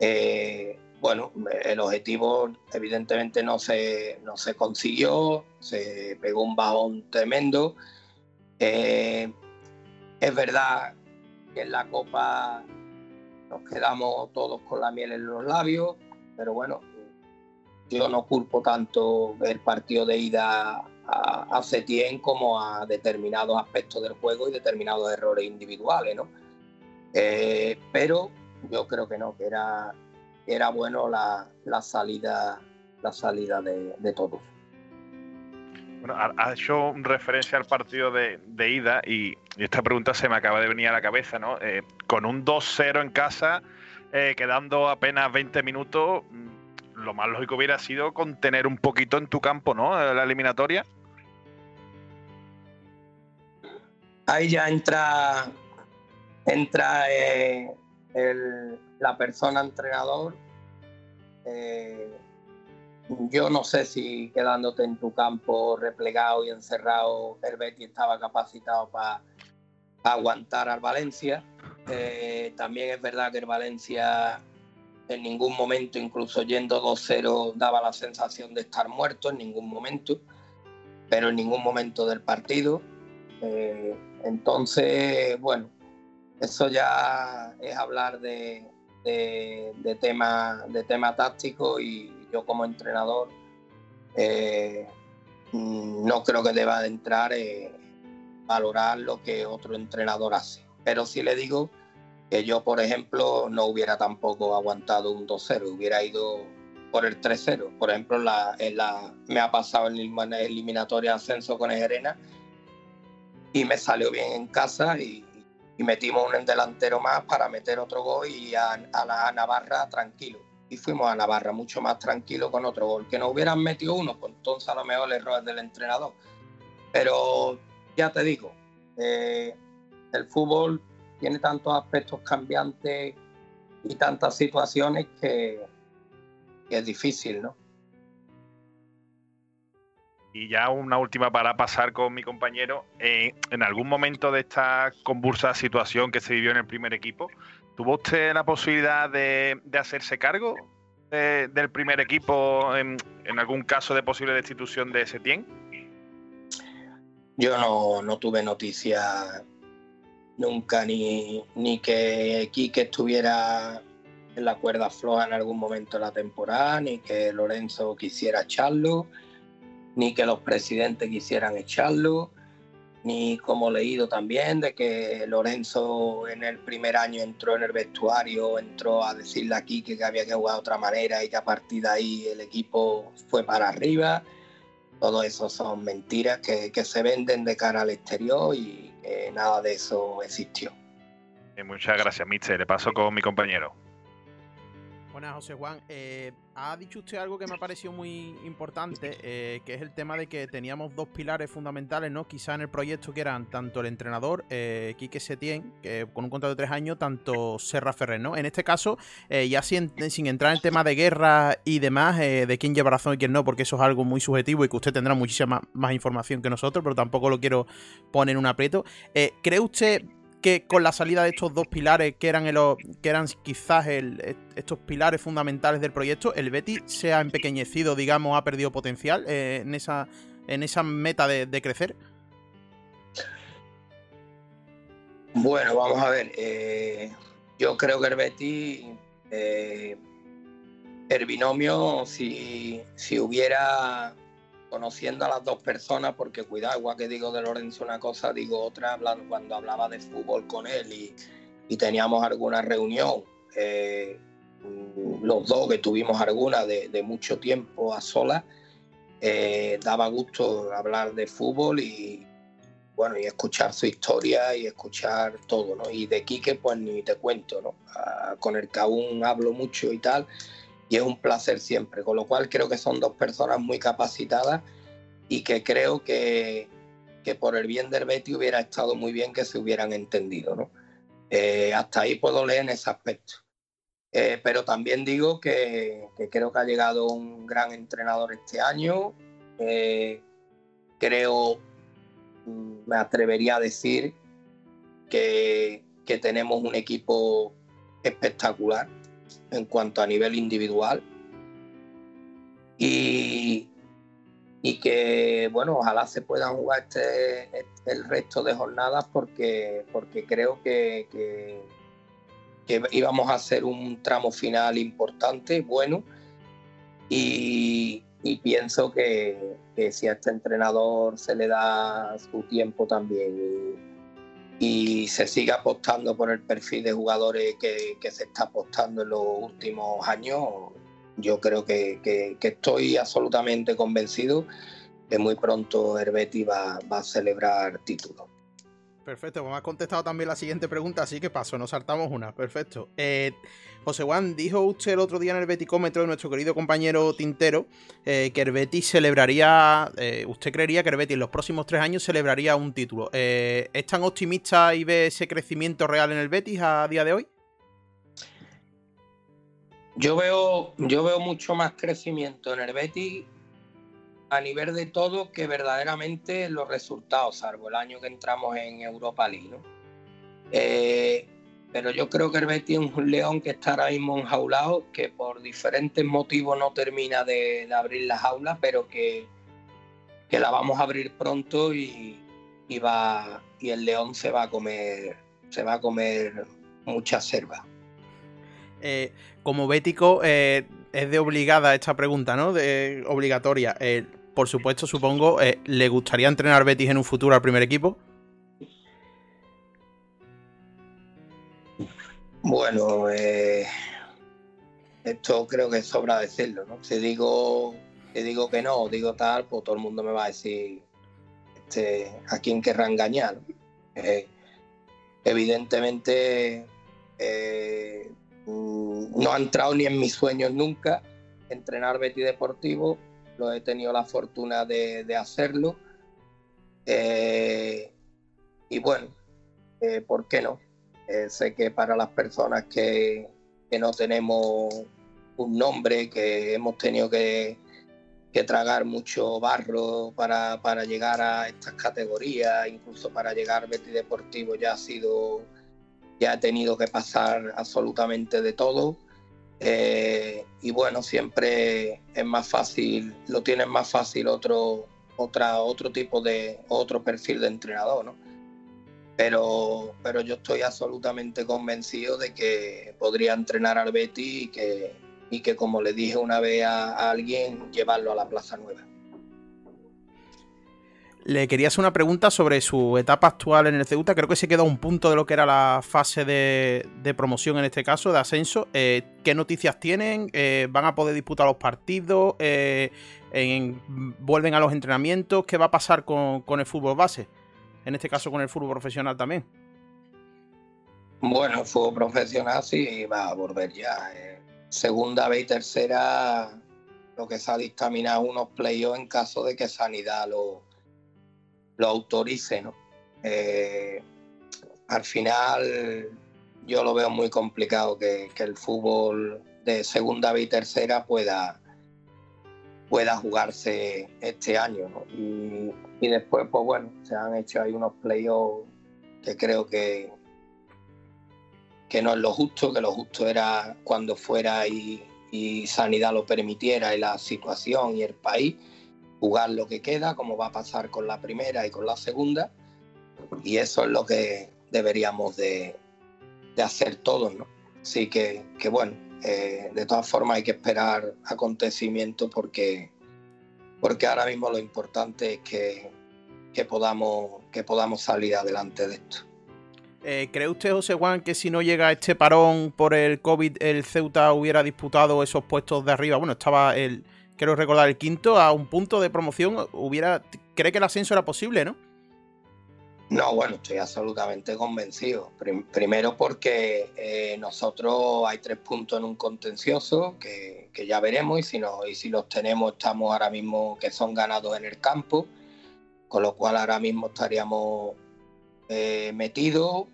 eh, bueno, el objetivo evidentemente no se, no se consiguió, se pegó un bajón tremendo. Eh, es verdad que en la Copa nos quedamos todos con la miel en los labios, pero bueno, yo no culpo tanto el partido de ida a, a como a determinados aspectos del juego y determinados errores individuales, ¿no? Eh, pero yo creo que no, que era, era bueno la, salida, la salida de, todos. Bueno, ha hecho referencia al partido de, ida y, esta pregunta se me acaba de venir a la cabeza, ¿no? Eh, con un 2-0 en casa, eh, quedando apenas 20 minutos, lo más lógico hubiera sido contener un poquito en tu campo, ¿no? La eliminatoria. Ahí ya entra, entra eh, la persona entrenador. Eh, yo no sé si quedándote en tu campo replegado y encerrado, el Betis estaba capacitado para aguantar al Valencia. Eh, también es verdad que el Valencia en ningún momento, incluso yendo 2-0, daba la sensación de estar muerto, en ningún momento, pero en ningún momento del partido. Eh, entonces, bueno, eso ya es hablar de, tema, de tema táctico y yo como entrenador eh, no creo que deba de entrar en valorar lo que otro entrenador hace. Pero sí le digo que yo, por ejemplo, no hubiera tampoco aguantado un 2-0, hubiera ido por el 3-0. Por ejemplo, la, la, me ha pasado en la eliminatoria ascenso con Ejerena y me salió bien en casa y, metimos un delantero más para meter otro gol y a, la Navarra tranquilo. Y fuimos a Navarra mucho más tranquilo con otro gol. Que no hubieran metido uno, pues entonces a lo mejor el error del entrenador. Pero ya te digo, eh, el fútbol tiene tantos aspectos cambiantes y tantas situaciones que, es difícil, ¿no? Y ya una última para pasar con mi compañero. Eh, en algún momento de esta convulsa situación que se vivió en el primer equipo, ¿tuvo usted la posibilidad de, hacerse cargo del primer equipo en, algún caso de posible destitución de Setién? Yo no, no tuve noticia nunca ni, ni que Quique estuviera en la cuerda floja en algún momento de la temporada, ni que Lorenzo quisiera echarlo, ni que los presidentes quisieran echarlo, ni como leído también de que Lorenzo en el primer año entró en el vestuario, entró a decirle a Quique que había que jugar de otra manera y que a partir de ahí el equipo fue para arriba. Todo eso son mentiras que, que se venden de cara al exterior y nada de eso existió. muchas gracias, Mister. Le paso con mi compañero. Buenas, José Juan. Eh, ha dicho usted algo que me ha parecido muy importante, eh, que es el tema de que teníamos dos pilares fundamentales, ¿no? Quizá en el proyecto que eran tanto el entrenador, eh, Quique Setién, que con un contrato de tres años, tanto Serra Ferrer, ¿no? En este caso, eh, ya sin, sin, entrar en el tema de guerra y demás, de quién lleva razón y quién no, porque eso es algo muy subjetivo y que usted tendrá muchísima más información que nosotros, pero tampoco lo quiero poner en un aprieto. ¿Cree usted que con la salida de estos dos pilares, que eran, que eran quizás estos pilares fundamentales del proyecto, el Betty se ha empequeñecido, digamos, ha perdido potencial eh, en, esa, en esa meta de, crecer? Bueno, vamos a ver. Eh, yo creo que el Betty, eh, el binomio, si, si hubiera conociendo a las dos personas, porque cuidado, igual que digo de Lorenzo una cosa, digo otra, cuando hablaba de fútbol con él y, teníamos alguna reunión, eh, los dos que tuvimos alguna de, mucho tiempo a solas, eh, daba gusto hablar de fútbol y bueno, y escuchar su historia y escuchar todo, ¿no? Y de Quique, pues ni te cuento, ¿no? Ah, con el que aún hablo mucho y tal y es un placer siempre. Con lo cual creo que son dos personas muy capacitadas y que creo que, que por el bien del Betty hubiera estado muy bien que se hubieran entendido. ¿no? Eh, hasta ahí puedo leer en ese aspecto. Eh, pero también digo que, que, creo que ha llegado un gran entrenador este año. Eh, creo, mm, me atrevería a decir que, que tenemos un equipo espectacular en cuanto a nivel individual. Y, y que, bueno, ojalá se puedan jugar este, el resto de jornadas porque, porque creo que, que, íbamos a hacer un tramo final importante, bueno, y, pienso que, que, si a este entrenador se le da su tiempo también y se sigue apostando por el perfil de jugadores que, se está apostando en los últimos años, yo creo que, estoy absolutamente convencido que muy pronto Herbeti va, va a celebrar título. Perfecto, pues me contestado también la siguiente pregunta, así que paso, nos saltamos una. Perfecto. Eh, José Juan, dijo usted el otro día en el Beticómetro de nuestro querido compañero Tintero eh, que el Betis celebraría, eh, usted creería que el Betis en los próximos tres años celebraría un título. ¿Es tan optimista y ve ese crecimiento real en el Betis a día de hoy? Yo veo, yo veo mucho más crecimiento en el Betis a nivel de todo que verdaderamente los resultados, salvo el año que entramos en Europa League. Eh, pero yo creo que el Betis es un león que está ahora mismo enjaulado, que por diferentes motivos no termina de, abrir la jaula, pero que, que, la vamos a abrir pronto y, va, y el león se va a comer, se va a comer mucha selva. Eh, como bético, eh, es de obligada esta pregunta, ¿no? De obligatoria por supuesto, supongo, eh, ¿le gustaría entrenar Betis en un futuro al primer equipo? Bueno, eh, esto creo que sobra decirlo, ¿no? Si digo, digo que no, digo tal, pues todo el mundo me va a decir este, a quién querrá engañar. Eh, evidentemente no ha entrado ni en mis sueños nunca entrenar Betis Deportivo lo he tenido la fortuna de, hacerlo. Eh, y bueno, eh, ¿por qué no? Eh, sé que para las personas que, no tenemos un nombre, que hemos tenido que, que tragar mucho barro para, para, llegar a estas categorías, incluso para llegar al Betis Deportivo ya ha sido, ya ha tenido que pasar absolutamente de todo. Eh, y bueno, siempre es más fácil, lo tienen más fácil otro, otra, otro tipo de, otro perfil de entrenador, ¿no? Pero, pero yo estoy absolutamente convencido de que podría entrenar al Betty y que, y que como le dije una vez a, alguien, llevarlo a la Plaza Nueva. Le quería hacer una pregunta sobre su etapa actual en el Ceuta. Creo que se queda un punto de lo que era la fase de, promoción en este caso, de ascenso. Eh, ¿Qué noticias tienen? Eh, ¿Van a poder disputar los partidos? Eh, ¿Vuelven a los entrenamientos? ¿Qué va a pasar con, el fútbol base? En este caso con el fútbol profesional también. Bueno, el fútbol profesional sí va a volver ya segunda vez y tercera lo que se ha unos playoffs en caso de que Sanidad lo, lo autorice. Eh, al final yo lo veo muy complicado que, el fútbol de segunda y tercera pueda, pueda jugarse este año. Y, y después, pues bueno, se han hecho ahí unos playoffs que creo que, que no es lo justo, que lo justo era cuando fuera y, Sanidad lo permitiera y la situación y el país, jugar lo que queda, como va a pasar con la primera y con la segunda. Y eso es lo que deberíamos de, hacer todos, ¿no? Así que, que bueno, eh, de todas formas hay que esperar acontecimientos porque, porque ahora mismo lo importante es que, que, podamos, que podamos salir adelante de esto. Eh, ¿Cree usted, José Juan, que si no llega este parón por el COVID, el Ceuta hubiera disputado esos puestos de arriba? Bueno, estaba el, quiero recordar, el quinto a un punto de promoción. Hubiera, ¿Cree que el ascenso era posible, no? No, bueno, estoy absolutamente convencido. primero porque eh, nosotros hay tres puntos en un contencioso que, ya veremos y si, no, y si los tenemos estamos ahora mismo que son ganados en el campo, con lo cual ahora mismo estaríamos eh, metidos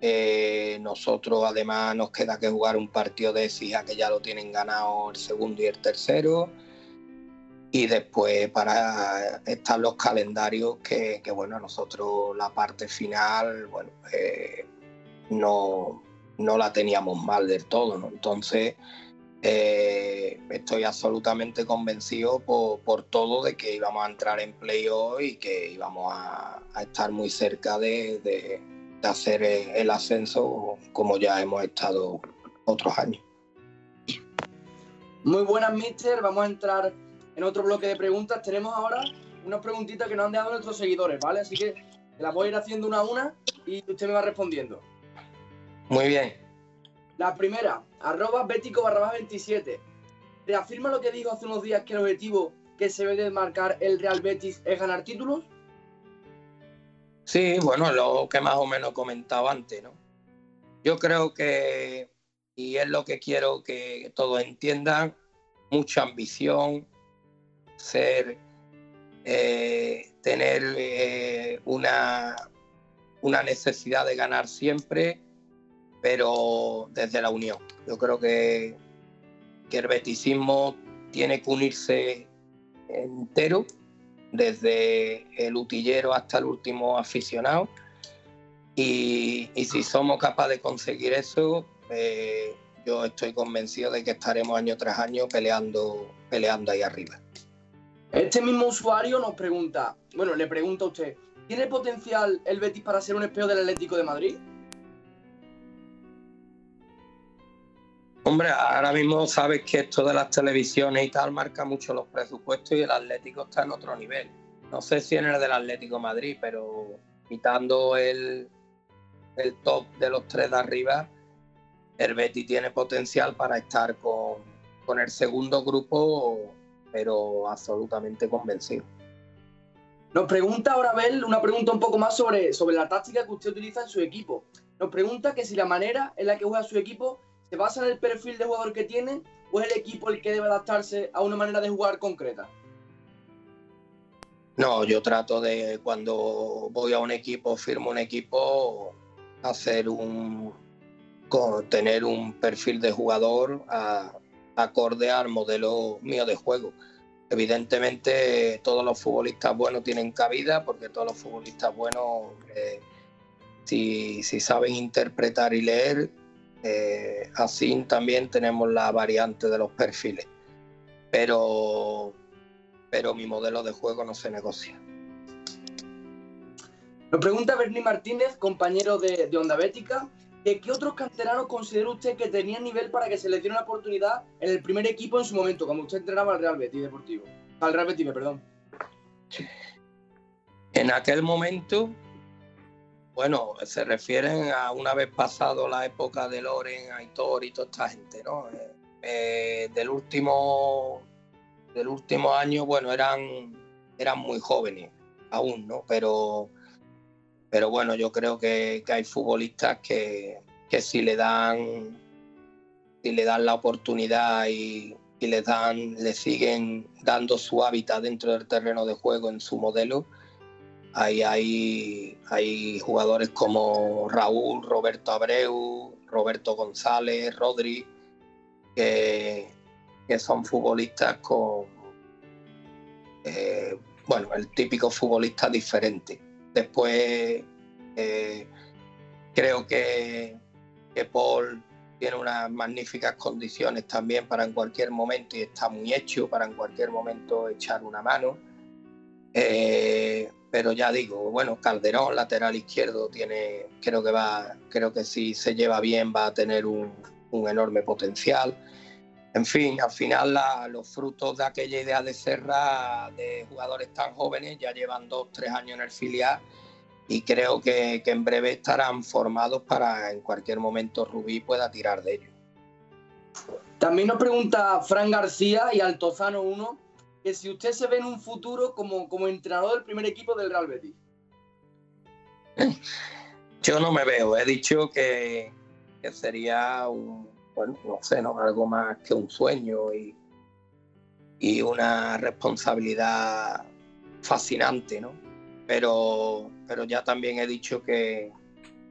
eh, nosotros además nos queda que jugar un partido de SIA que ya lo tienen ganado el segundo y el tercero. Y después para estar los calendarios que, bueno, nosotros la parte final, bueno, eh, no, no la teníamos mal del todo, ¿no? Entonces, eh, estoy absolutamente convencido por, todo de que íbamos a entrar en playoff y que íbamos a, estar muy cerca de hacer el ascenso como ya hemos estado otros años. Muy buenas, mister. Vamos a entrar en otro bloque de preguntas. Tenemos ahora unas preguntitas que nos han dejado nuestros seguidores, ¿vale? Así que las voy a ir haciendo una a una y usted me va respondiendo. Muy bien. La primera, arroba bético barra 27. ¿Reafirma lo que dijo hace unos días que el objetivo que se debe de marcar el Real Betis es ganar títulos? Sí, bueno, lo que más o menos comentaba antes, ¿no? Yo creo que, y es lo que quiero que todos entiendan, mucha ambición, ser, eh, tener eh, una, una necesidad de ganar siempre, pero desde la unión. Yo creo que, que el beticismo tiene que unirse entero desde el utillero hasta el último aficionado. Y, si somos capaces de conseguir eso, eh, yo estoy convencido de que estaremos año tras año peleando, peleando ahí arriba. Este mismo usuario nos pregunta, bueno, le pregunta a usted, ¿tiene potencial el Betis para ser un espejo del Atlético de Madrid? Hombre, ahora mismo sabes que esto de las televisiones y tal marca mucho los presupuestos y el Atlético está en otro nivel. No sé si en el del Atlético Madrid, pero quitando el, el top de los tres de arriba, el tiene potencial para estar con, con el segundo grupo, pero absolutamente convencido. Nos pregunta ahora Abel una pregunta un poco más sobre, sobre la táctica que usted utiliza en su equipo. Nos pregunta que si la manera en la que juega su equipo ¿Se basa en el perfil de jugador que tiene o es el equipo el que debe adaptarse a una manera de jugar concreta? No, yo trato de cuando voy a un equipo, firmo un equipo, hacer un tener un perfil de jugador acorde al modelo mío de juego. evidentemente todos los futbolistas buenos tienen cabida porque todos los futbolistas buenos, eh, si, si, saben interpretar y leer, eh, así también tenemos la variante de los perfiles. Pero, pero mi modelo de juego no se negocia. Nos pregunta Bernie Martínez, compañero de, de Onda Bética, ¿qué otros canteranos considera usted que tenían nivel para que se les diera una oportunidad en el primer equipo en su momento, cuando usted entrenaba al Real Betis Deportivo? Al Real Betis, perdón. En aquel momento, bueno, se refieren a una vez pasado la época de Loren, Aitor y toda esta gente, ¿no? Eh, eh, del último del último año, bueno, eran, eran muy jóvenes aún, ¿no? Pero pero bueno, yo creo que, hay futbolistas que, si le dan si le dan la oportunidad y, y le dan, le siguen dando su hábitat dentro del terreno de juego en su modelo. Ahí hay, hay jugadores como Raúl, Roberto Abreu, Roberto González, Rodri, que, son futbolistas con, eh, bueno, el típico futbolista diferente. Después eh, creo que, Paul tiene unas magníficas condiciones también para en cualquier momento y está muy hecho para en cualquier momento echar una mano. Eh, pero ya digo, bueno, Calderón, lateral izquierdo, tiene, creo que va, creo que si se lleva bien va a tener un, enorme potencial. En fin, al final los frutos de aquella idea de Serra de jugadores tan jóvenes ya llevan dos, tres años en el filial y creo que, en breve estarán formados para en cualquier momento Rubí pueda tirar de ellos. También nos pregunta Fran García y Altozano 1 que si usted se ve en un futuro como, como entrenador del primer equipo del Real Betis. Yo no me veo, he dicho que, sería un, bueno, no sé, ¿no? algo más que un sueño y, y una responsabilidad fascinante, ¿no? Pero pero ya también he dicho que,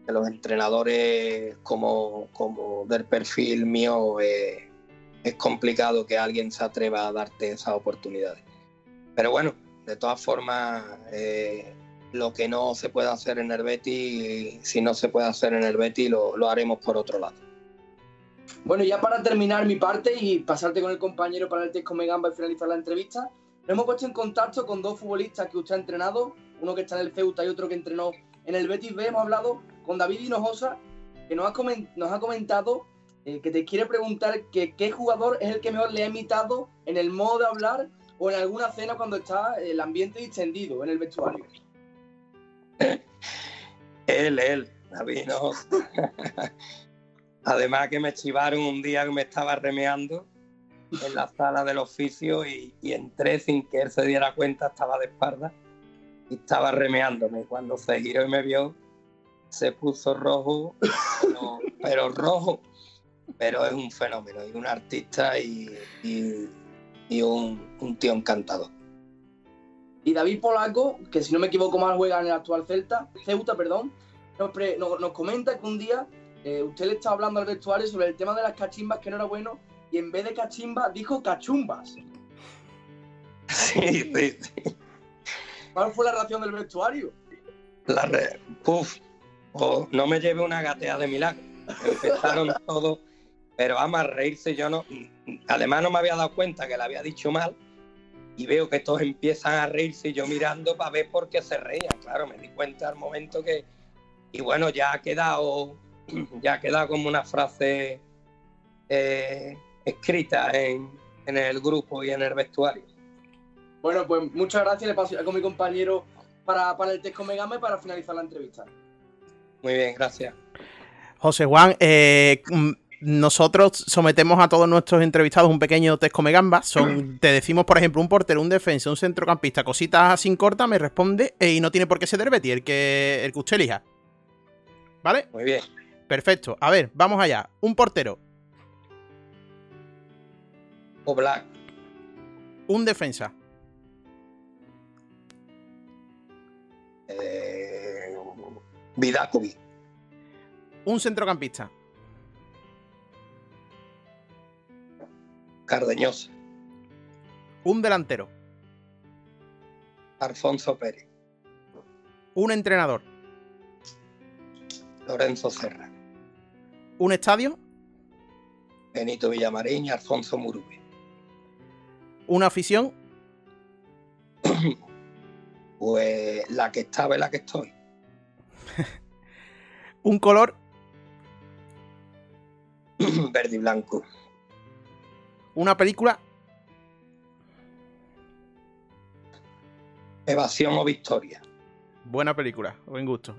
los entrenadores como, como del perfil mío eh, es complicado que alguien se atreva a darte esas oportunidades. Pero bueno, de todas formas, eh, lo que no se puede hacer en el Betty, si no se puede hacer en el Betty, lo, lo haremos por otro lado. Bueno, ya para terminar mi parte y pasarte con el compañero para el test con Megamba y finalizar la entrevista, nos hemos puesto en contacto con dos futbolistas que usted ha entrenado, uno que está en el Ceuta y otro que entrenó en el Betis B. Hemos hablado con David Hinojosa, que nos ha, comentado eh, que te quiere preguntar que, qué jugador es el que mejor le ha imitado en el modo de hablar o en alguna cena cuando está el ambiente distendido en el vestuario. él, él, David Hinojosa. Además que me chivaron un día que me estaba remeando en la sala del oficio y, y entré sin que él se diera cuenta, estaba de espalda y estaba remeándome. Cuando se giró y me vio, se puso rojo, pero, rojo. Pero es un fenómeno, y un artista y, y, un, tío encantador. Y David Polaco, que si no me equivoco mal juega en el actual Celta, Ceuta, perdón, nos, nos, comenta que un día eh, usted le estaba hablando al vestuario sobre el tema de las cachimbas, que no era bueno, y en vez de cachimbas dijo cachumbas. Sí, sí, sí. ¿Cuál fue la reacción del vestuario? La re... Puf, oh, no me lleve una gatea de milagro. Empezaron todos, pero vamos a reírse. Yo no, además no me había dado cuenta que le había dicho mal y veo que todos empiezan a reírse y yo mirando para ver por qué se reían. Claro, me di cuenta al momento que y bueno ya ha quedado, ya ha quedado como una frase eh, escrita en, en el grupo y en el vestuario. Bueno, pues muchas gracias. Le paso con mi compañero para, para el test con Megame para finalizar la entrevista. Muy bien, gracias. José Juan, eh, nosotros sometemos a todos nuestros entrevistados un pequeño test come gamba. Son, te decimos, por ejemplo, un portero, un defensa, un centrocampista, cositas así cortas, me responde eh, y no tiene por qué ser Derbeti, el que, el que usted elija. ¿Vale? Muy bien. Perfecto. A ver, vamos allá. Un portero. O Black. Un defensa. Eh, Vidakovic. Un centrocampista. Cardeñosa. Un delantero. Alfonso Pérez. Un entrenador. Lorenzo Serra. Un estadio. Benito Villamarín y Alfonso Murubi. Una afición. Pues la que estaba y la que estoy. Un color. Verde y blanco. Una película. Evasión o victoria. Buena película, buen gusto.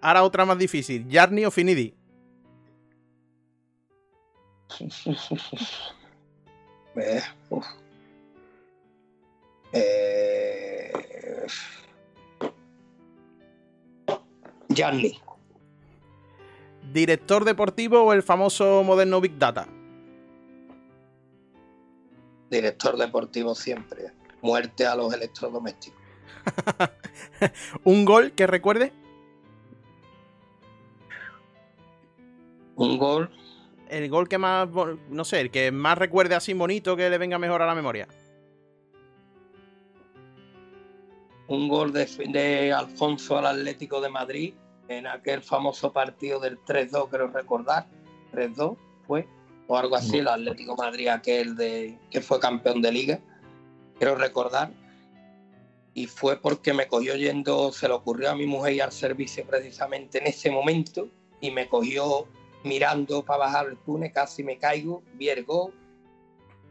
Ahora otra más difícil. Yarni o Finidi. Eh. Eh, ¿Director deportivo o el famoso moderno Big Data? Director deportivo siempre. Muerte a los electrodomésticos. ¿Un gol que recuerde? Un gol, El gol que más, no sé, el que más recuerde así bonito que le venga mejor a la memoria. un gol de, de Alfonso al Atlético de Madrid en aquel famoso partido del 3-2, creo recordar. 3-2 fue, o algo así, el Atlético de Madrid, aquel de, que fue campeón de liga, creo recordar. Y fue porque me cogió yendo, se le ocurrió a mi mujer ir al servicio precisamente en ese momento y me cogió mirando para bajar el túnel, casi me caigo, vi el gol,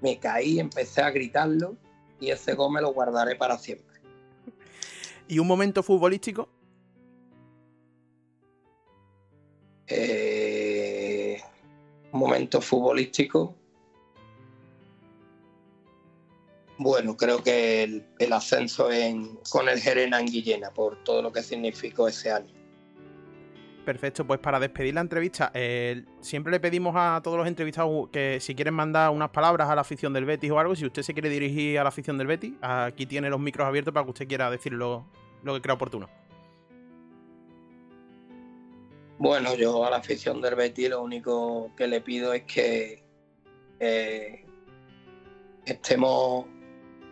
me caí, empecé a gritarlo y ese gol me lo guardaré para siempre. ¿Y un momento futbolístico? Eh, momento futbolístico. Bueno, creo que el, ascenso en, con el Gerena en Guillena, por todo lo que significó ese año. Perfecto, pues para despedir la entrevista, siempre le pedimos a todos los entrevistados que si quieren mandar unas palabras a la afición del Betis o algo, si usted se quiere dirigir a la afición del Betis, aquí tiene los micros abiertos para que usted quiera decir lo, lo que crea oportuno. Bueno, yo a la afición del Betis lo único que le pido es que eh, estemos,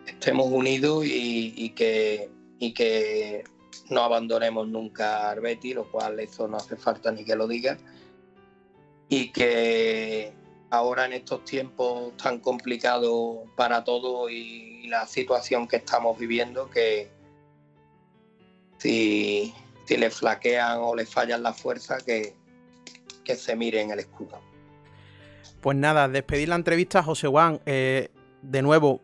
estemos unidos y, que, y que no abandonemos nunca al Betis, lo cual eso no hace falta ni que lo diga. Y que ahora en estos tiempos tan complicados para todos y la situación que estamos viviendo, que si, si le flaquean o le fallan las fuerzas, que, que se miren el escudo. Pues nada, despedir la entrevista, José Juan. eh, de nuevo,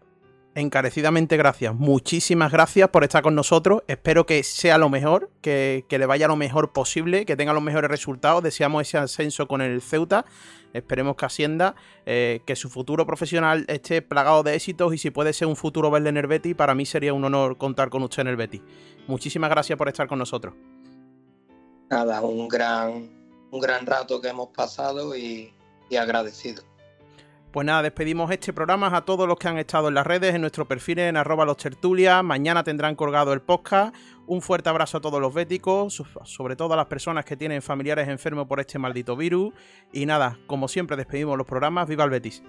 encarecidamente gracias. Muchísimas gracias por estar con nosotros. Espero que sea lo mejor, que, le vaya lo mejor posible, que tenga los mejores resultados. Deseamos ese ascenso con el Ceuta. Esperemos que ascienda, eh, que su futuro profesional esté plagado de éxitos y si puede ser un futuro verle en el Betis, para mí sería un honor contar con usted en el Betis. Muchísimas gracias por estar con nosotros. Nada, un gran, un gran rato que hemos pasado y agradecido. Pues nada, despedimos este programa a todos los que han estado en las redes, en nuestro perfil en arroba los. Mañana tendrán colgado el podcast. Un fuerte abrazo a todos los béticos, so- sobre todo a las personas que tienen familiares enfermos por este maldito virus. Y nada, como siempre despedimos los programas. ¡Viva el Betis!